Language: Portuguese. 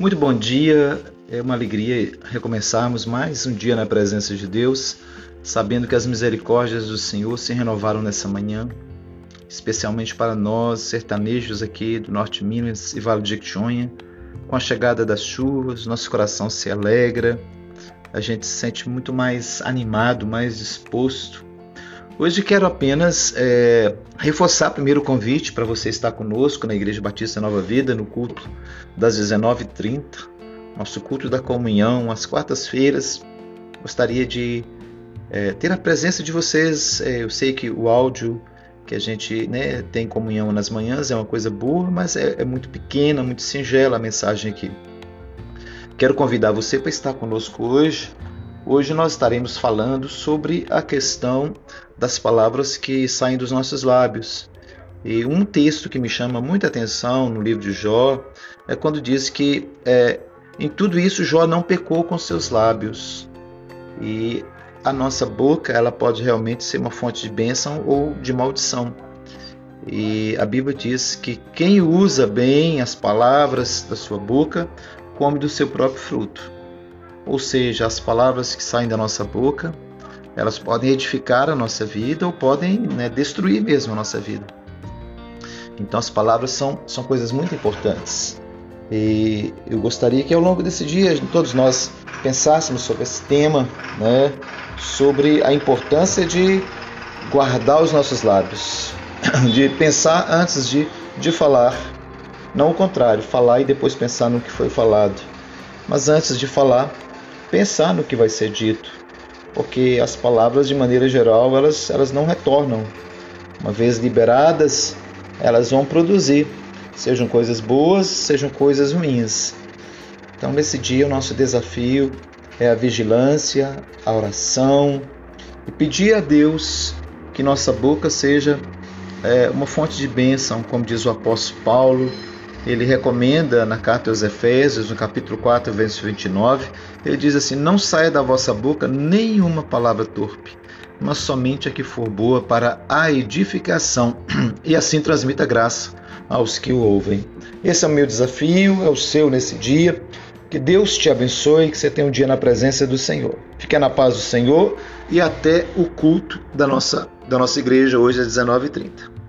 Muito bom dia, é uma alegria recomeçarmos mais um dia na presença de Deus, sabendo que as misericórdias do Senhor se renovaram nessa manhã, especialmente para nós, sertanejos aqui do Norte de Minas e Vale de Jequitinhonha. Com a chegada das chuvas, nosso coração se alegra, a gente se sente muito mais animado, mais disposto. Hoje quero apenas é, reforçar primeiro o convite para você estar conosco na Igreja Batista Nova Vida, no culto das 19h30, nosso culto da comunhão, às quartas-feiras. Gostaria de é, ter a presença de vocês. É, eu sei que o áudio que a gente né, tem comunhão nas manhãs é uma coisa boa, mas é, é muito pequena, muito singela a mensagem aqui. Quero convidar você para estar conosco hoje. Hoje nós estaremos falando sobre a questão das palavras que saem dos nossos lábios. E um texto que me chama muita atenção no livro de Jó é quando diz que é, em tudo isso Jó não pecou com seus lábios. E a nossa boca ela pode realmente ser uma fonte de bênção ou de maldição. E a Bíblia diz que quem usa bem as palavras da sua boca come do seu próprio fruto. Ou seja, as palavras que saem da nossa boca, elas podem edificar a nossa vida ou podem né, destruir mesmo a nossa vida. Então as palavras são, são coisas muito importantes. E eu gostaria que ao longo desse dia todos nós pensássemos sobre esse tema, né, sobre a importância de guardar os nossos lábios, de pensar antes de, de falar não o contrário, falar e depois pensar no que foi falado. Mas antes de falar, pensar no que vai ser dito. Porque as palavras, de maneira geral, elas, elas não retornam. Uma vez liberadas, elas vão produzir, sejam coisas boas, sejam coisas ruins. Então, nesse dia, o nosso desafio é a vigilância, a oração e pedir a Deus que nossa boca seja é, uma fonte de bênção, como diz o apóstolo Paulo ele recomenda na carta aos Efésios, no capítulo 4, verso 29, ele diz assim: Não saia da vossa boca nenhuma palavra torpe, mas somente a que for boa para a edificação, e assim transmita graça aos que o ouvem. Esse é o meu desafio, é o seu nesse dia. Que Deus te abençoe, que você tenha um dia na presença do Senhor. Fique na paz do Senhor e até o culto da nossa, da nossa igreja hoje às 19h30.